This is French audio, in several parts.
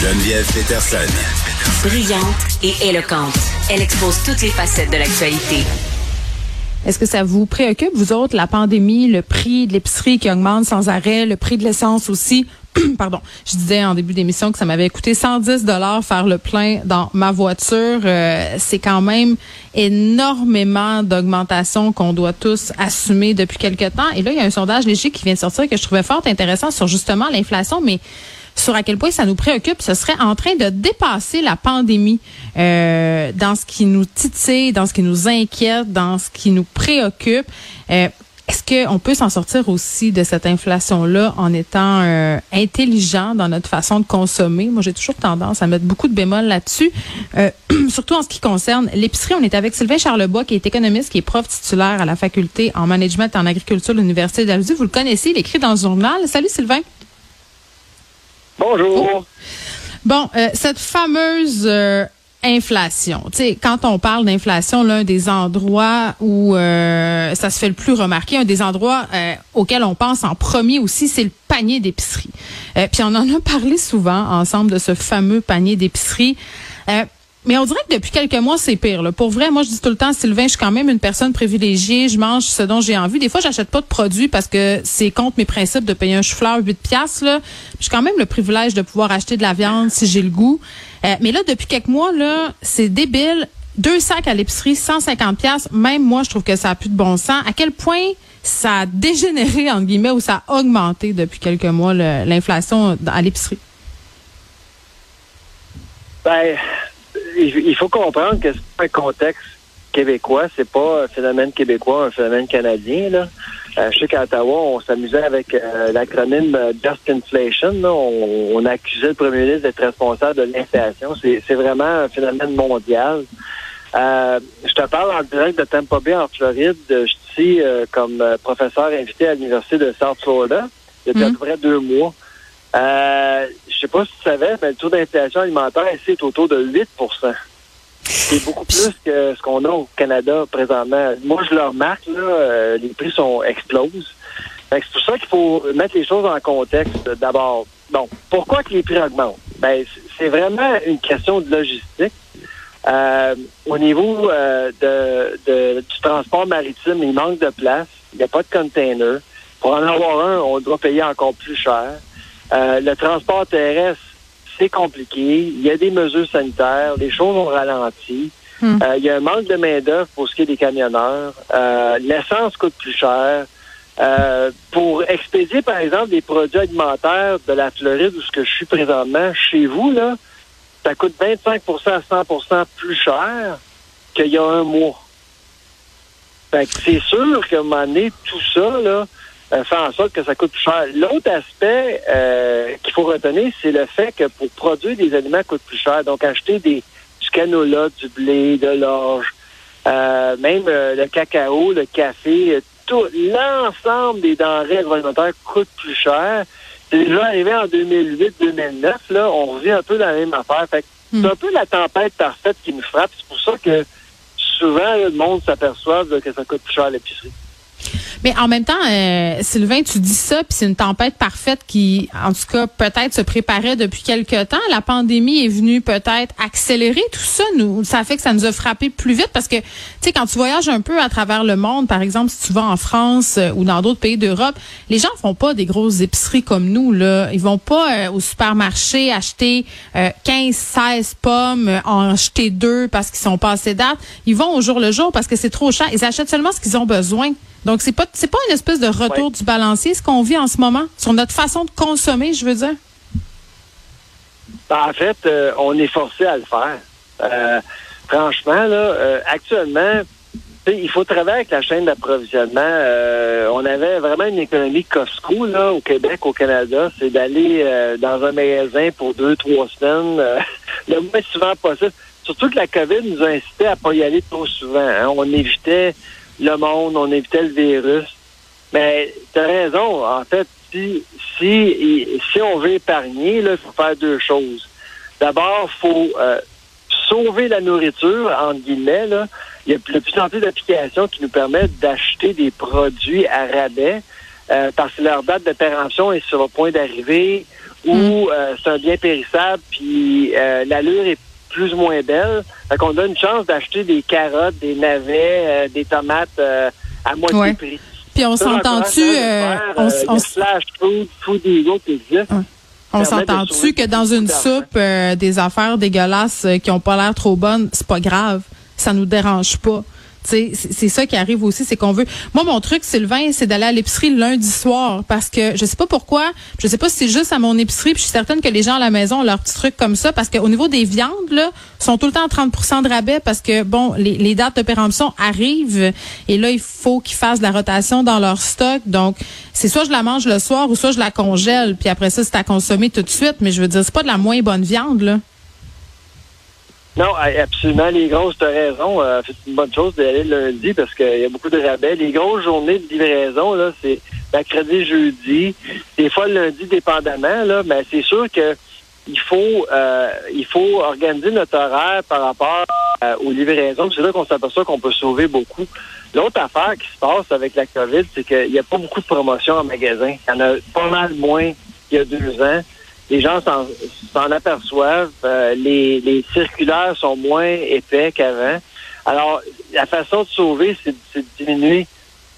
Geneviève Peterson. Brillante et éloquente, elle expose toutes les facettes de l'actualité. Est-ce que ça vous préoccupe, vous autres, la pandémie, le prix de l'épicerie qui augmente sans arrêt, le prix de l'essence aussi? Pardon, je disais en début d'émission que ça m'avait coûté 110 dollars faire le plein dans ma voiture. Euh, c'est quand même énormément d'augmentation qu'on doit tous assumer depuis quelque temps. Et là, il y a un sondage léger qui vient de sortir que je trouvais fort intéressant sur justement l'inflation, mais sur à quel point ça nous préoccupe, ce serait en train de dépasser la pandémie euh, dans ce qui nous titille, dans ce qui nous inquiète, dans ce qui nous préoccupe. Euh, est-ce qu'on peut s'en sortir aussi de cette inflation-là en étant euh, intelligent dans notre façon de consommer? Moi, j'ai toujours tendance à mettre beaucoup de bémols là-dessus, euh, surtout en ce qui concerne l'épicerie. On est avec Sylvain Charlebois, qui est économiste, qui est prof titulaire à la faculté en management et en agriculture de l'Université d'Aldi. Vous le connaissez, il écrit dans le journal. Salut Sylvain. Bonjour. Bon, euh, cette fameuse euh, inflation. Tu sais, quand on parle d'inflation, l'un des endroits où euh, ça se fait le plus remarquer, un des endroits auxquels on pense en premier aussi, c'est le panier d'épicerie. puis on en a parlé souvent ensemble de ce fameux panier d'épicerie. Mais on dirait que depuis quelques mois, c'est pire. Là. Pour vrai, moi, je dis tout le temps, Sylvain, je suis quand même une personne privilégiée. Je mange ce dont j'ai envie. Des fois, j'achète pas de produits parce que c'est contre mes principes de payer un chou-fleur 8 piastres. Là. J'ai quand même le privilège de pouvoir acheter de la viande si j'ai le goût. Euh, mais là, depuis quelques mois, là, c'est débile. Deux sacs à l'épicerie, 150 pièces. Même moi, je trouve que ça a plus de bon sens. À quel point ça a dégénéré, entre guillemets, ou ça a augmenté depuis quelques mois l'inflation à l'épicerie? Ben, il faut comprendre que c'est un contexte québécois, c'est pas un phénomène québécois, un phénomène canadien. Là. Euh, je sais qu'à Ottawa, on s'amusait avec euh, l'acronyme euh, Just Inflation. On, accusait le premier ministre d'être responsable de l'inflation. C'est vraiment un phénomène mondial. je te parle en direct de Tampa Bay, en Floride. Je suis comme professeur invité à l'Université de South Florida depuis à peu près deux mois. Euh, je sais pas si tu savais, mais le taux d'inflation alimentaire ici est autour de 8% C'est beaucoup plus que ce qu'on a au Canada présentement. Moi, je le remarque, là, euh, les prix sont explosent. C'est pour ça qu'il faut mettre les choses en contexte d'abord. Bon, pourquoi que les prix augmentent? Ben, c'est vraiment une question de logistique. Euh, au niveau euh, de, du transport maritime, il manque de place. Il n'y a pas de container. Pour en avoir un, on doit payer encore plus cher. Euh, le transport terrestre, c'est compliqué. Il y a des mesures sanitaires. Les choses ont ralenti. Hmm. Euh, il y a un manque de main-d'œuvre pour ce qui est des camionneurs. Euh, l'essence coûte plus cher. pour expédier, par exemple, des produits alimentaires de la Floride où ce que je suis présentement, chez vous, là, ça coûte 25% à 100% plus cher qu'il y a un mois. Fait c'est sûr qu'à un moment donné, tout ça, là, euh, faire en sorte que ça coûte plus cher. L'autre aspect euh, qu'il faut retenir, c'est le fait que pour produire des aliments coûte plus cher. Donc, acheter des, du canola, du blé, de l'orge, euh, même le cacao, le café, tout l'ensemble des denrées agroalimentaires coûte plus cher. C'est déjà arrivé en 2008-2009. Là, on revient un peu dans la même affaire. Fait c'est hmm. un peu la tempête parfaite qui nous frappe. C'est pour ça que souvent, le monde s'aperçoit que ça coûte plus cher à l'épicerie. Mais en même temps, euh, Sylvain, tu dis ça, puis c'est une tempête parfaite qui, en tout cas, peut-être se préparait depuis quelque temps. La pandémie est venue peut-être accélérer tout ça. Nous, ça fait que ça nous a frappé plus vite parce que, tu sais, quand tu voyages un peu à travers le monde, par exemple, si tu vas en France euh, ou dans d'autres pays d'Europe, les gens font pas des grosses épiceries comme nous. Là, ils vont pas euh, au supermarché acheter 15, 16 pommes, en acheter deux parce qu'ils sont passés date. Ils vont au jour le jour parce que c'est trop cher. Ils achètent seulement ce qu'ils ont besoin. Donc, c'est pas, c'est pas une espèce de retour du balancier, ce qu'on vit en ce moment, sur notre façon de consommer, je veux dire? Ben, en fait, euh, on est forcé à le faire. Euh, franchement, là, euh, actuellement, il faut travailler avec la chaîne d'approvisionnement. on avait vraiment une économie Costco là, au Québec, au Canada. C'est d'aller dans un magasin pour deux, trois semaines, le moins souvent possible. Surtout que la COVID nous a incité à pas y aller trop souvent. Hein. On évitait le monde, on évitait le virus. Mais tu as raison, en fait, si, si, si on veut épargner, il faut faire deux choses. D'abord, il faut euh, sauver la nourriture, entre guillemets. Là. Il y a de plus en plus d'applications qui nous permettent d'acheter des produits à rabais euh, parce que leur date de péremption est sur le point d'arriver ou c'est un bien périssable, puis l'allure est plus ou moins belle. Fait qu'on a une chance d'acheter des carottes, des navets, des tomates à moitié prix. Puis on s'entend-tu... on, on, food, food qui on s'entend-tu que dans une soupe, euh, des affaires dégueulasses euh, qui ont pas l'air trop bonnes, c'est pas grave. Ça nous dérange pas c'est ça qui arrive aussi, c'est qu'on veut. Moi, mon truc, Sylvain, c'est d'aller à l'épicerie lundi soir parce que je sais pas pourquoi, je sais pas si c'est juste à mon épicerie, puis je suis certaine que les gens à la maison ont leurs petits trucs comme ça parce qu'au niveau des viandes, là, sont tout le temps à 30% de rabais parce que, bon, les, les dates de péremption arrivent et là, il faut qu'ils fassent de la rotation dans leur stock. Donc, c'est soit je la mange le soir ou soit je la congèle, puis après ça, c'est à consommer tout de suite. Mais je veux dire, c'est pas de la moins bonne viande, là. Non, absolument. Les grosses, tu as raison. Euh, c'est une bonne chose d'aller lundi parce qu'il y a beaucoup de rabais. Les grosses journées de livraison, là, c'est mercredi, jeudi. Des fois, lundi, dépendamment, là, mais c'est sûr que il faut euh, il faut organiser notre horaire par rapport euh, aux livraisons. C'est là qu'on s'aperçoit qu'on peut sauver beaucoup. L'autre affaire qui se passe avec la COVID, c'est qu'il n'y a pas beaucoup de promotions en magasin. Il y en a pas mal moins qu'il y a deux ans les gens s'en aperçoivent. Euh, les, les, circulaires sont moins épais qu'avant. Alors, la façon de sauver, c'est de diminuer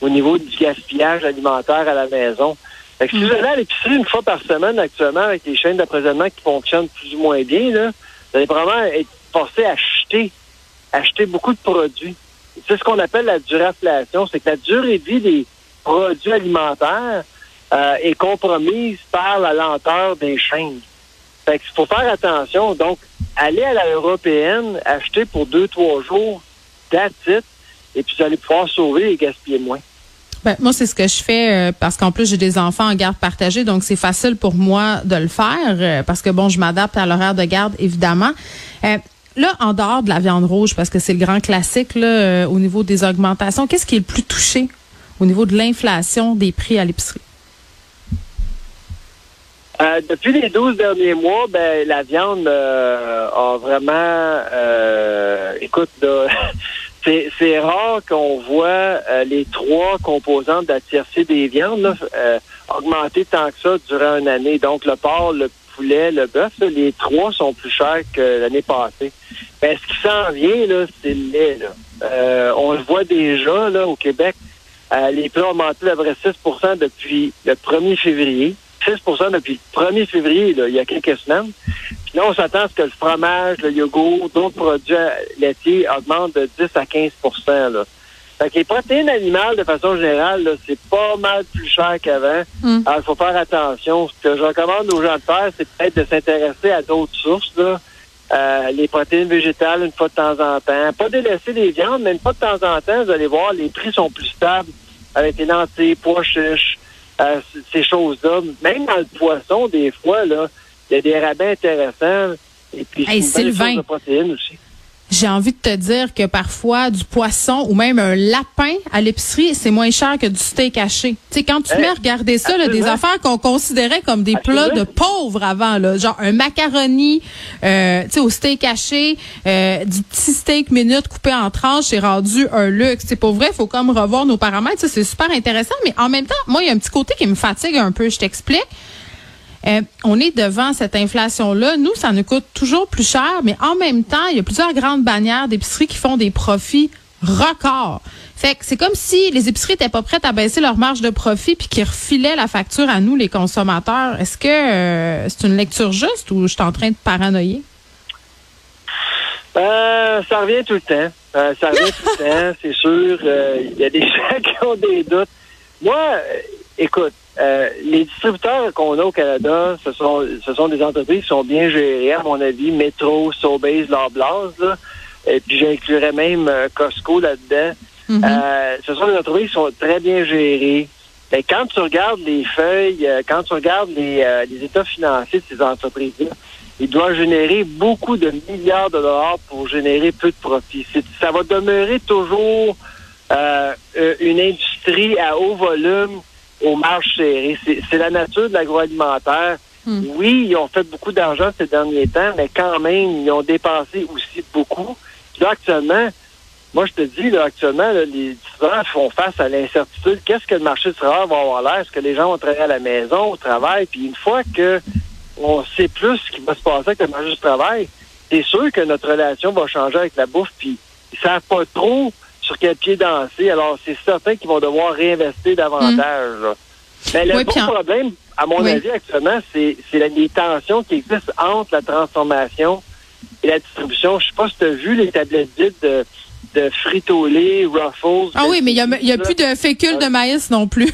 au niveau du gaspillage alimentaire à la maison. Fait que si vous allez à l'épicerie une fois par semaine actuellement avec les chaînes d'approvisionnement qui fonctionnent plus ou moins bien, là, vous allez vraiment être forcé à acheter, acheter beaucoup de produits. C'est ce qu'on appelle la duraflation, c'est que la durée de vie des produits alimentaires euh, est compromise par la lenteur des chaînes. Fait qu'il faut faire attention. Donc, aller à la européenne, acheter pour deux, trois jours, that's et puis vous allez pouvoir sauver et gaspiller moins. Ben, moi, c'est ce que je fais euh, parce qu'en plus, j'ai des enfants en garde partagée, donc c'est facile pour moi de le faire euh, parce que, bon, je m'adapte à l'horaire de garde, évidemment. là, en dehors de la viande rouge, parce que c'est le grand classique là, au niveau des augmentations, qu'est-ce qui est le plus touché au niveau de l'inflation des prix à l'épicerie? Euh, depuis les 12 derniers mois, ben la viande euh, a vraiment euh, écoute c'est, rare qu'on voit les trois composantes de la tiercé des viandes augmenter tant que ça durant une année. Donc le porc, le poulet, le bœuf, les trois sont plus chers que l'année passée. Ben, ce qui s'en vient, là, c'est le lait. on le voit déjà là, au Québec. les prix ont augmenté de 6% depuis le 1er février. 6% depuis le 1er février, il y a quelques semaines. Puis là, on s'attend à ce que le fromage, le yogourt, d'autres produits laitiers augmentent de 10 à 15 là. Fait que les protéines animales, de façon générale, c'est pas mal plus cher qu'avant. Hmm. Alors, il faut faire attention. Ce que je recommande aux gens de faire, c'est peut-être de s'intéresser à d'autres sources, là. Euh, les protéines végétales une fois de temps en temps. Pas délaisser les viandes, mais une fois de temps en temps, vous allez voir, les prix sont plus stables avec les lentilles, pois chiches, ces choses-là. Même dans le poisson, des fois, là, il y a des rabais intéressants. Et puis, hey, Sylvain, de protéines aussi. J'ai envie de te dire que parfois du poisson ou même un lapin à l'épicerie, c'est moins cher que du steak haché. Tu sais, quand tu mets à regarder ça, là, des affaires qu'on considérait comme des plats de pauvres avant, là, genre un macaroni, euh, tu sais, au steak haché, euh, du petit steak minute coupé en tranches, c'est rendu un luxe. C'est pour vrai, il faut comme revoir nos paramètres. c'est super intéressant, mais en même temps, moi, il y a un petit côté qui me fatigue un peu. Je t'explique. Euh, on est devant cette inflation-là. Nous, ça nous coûte toujours plus cher, mais en même temps, il y a plusieurs grandes bannières d'épicerie qui font des profits records. Fait que c'est comme si les épiceries n'étaient pas prêtes à baisser leur marge de profit puis qu'ils refilaient la facture à nous, les consommateurs. Est-ce que euh, c'est une lecture juste ou je suis en train de paranoïer? Euh, ça revient tout le temps. ça revient tout le temps, c'est sûr. Il y a des gens qui ont des doutes. Moi, écoute, euh, les distributeurs qu'on a au Canada, ce sont, ce sont des entreprises qui sont bien gérées, à mon avis. Metro, Sobeys, Loblaws, là. Et puis j'inclurais même euh, Costco là-dedans. Mm-hmm. euh, ce sont des entreprises qui sont très bien gérées. Mais quand tu regardes les feuilles, euh, quand tu regardes les, les états financiers de ces entreprises-là, ils doivent générer beaucoup de milliards de dollars pour générer peu de profit. Ça va demeurer toujours une industrie à haut volume aux marges serrées. C'est la nature de l'agroalimentaire. Hmm. Oui, ils ont fait beaucoup d'argent ces derniers temps, mais quand même, ils ont dépensé aussi beaucoup. là, actuellement, moi, je te dis, là, actuellement, les étudiants font face à l'incertitude. Qu'est-ce que le marché du travail va avoir l'air? Est-ce que les gens vont travailler à la maison, au travail? Puis une fois que on sait plus ce qui va se passer avec le marché du travail, c'est sûr que notre relation va changer avec la bouffe, puis ils savent pas trop sur quel pied danser. Alors, c'est certain qu'ils vont devoir réinvestir davantage. Mais le Oui, problème, à mon Oui. avis, actuellement, c'est les tensions qui existent entre la transformation et la distribution. Je sais pas si tu as vu les tablettes vides de, de Frito-Lay, Ruffles. Ah oui, mais il y a, a plus de fécule de maïs non plus.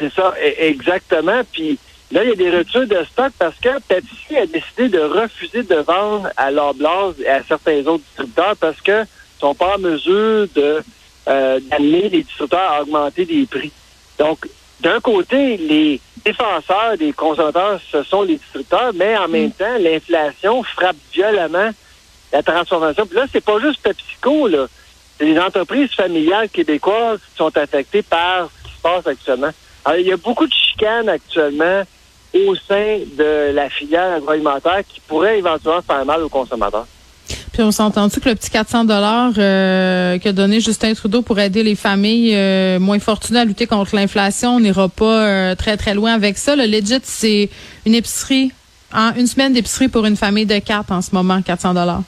C'est ça, e- exactement. Puis là, il y a des ruptures de stock parce que Pepsi a décidé de refuser de vendre à Loblaws et à certains autres distributeurs parce que sont pas en mesure de euh, d'amener les distributeurs à augmenter les prix. Donc, d'un côté, les défenseurs des consommateurs, ce sont les distributeurs, mais en même temps, l'inflation frappe violemment la transformation. Puis là, c'est pas juste PepsiCo, là. Les entreprises familiales québécoises sont affectées par ce qui se passe actuellement. Alors, il y a beaucoup de chicanes actuellement au sein de la filière agroalimentaire qui pourrait éventuellement faire mal aux consommateurs. Puis on s'est entendu que le petit 400 dollars euh, qu'a donné Justin Trudeau pour aider les familles euh, moins fortunées à lutter contre l'inflation, on n'ira pas euh, très très loin avec ça. Le legit, c'est une épicerie, en une semaine d'épicerie pour une famille de quatre en ce moment, 400 dollars.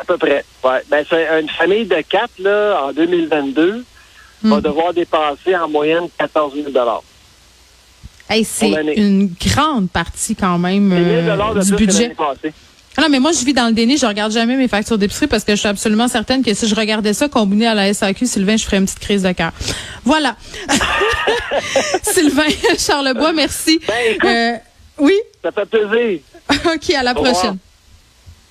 À peu près. Ouais. Ben, c'est une famille de quatre, là, en 2022, va Hmm. devoir dépenser en moyenne 14 000 Hey, c'est une grande partie quand même C'est 1 000 de du budget. Ah non, mais moi, je vis dans le déni. Je regarde jamais mes factures d'épicerie parce que je suis absolument certaine que si je regardais ça combiné à la SAQ, Sylvain, je ferais une petite crise de cœur. Voilà. Sylvain Charlebois, merci. Ben, écoute, Euh, oui? ça fait plaisir. OK, à la Au revoir. prochaine.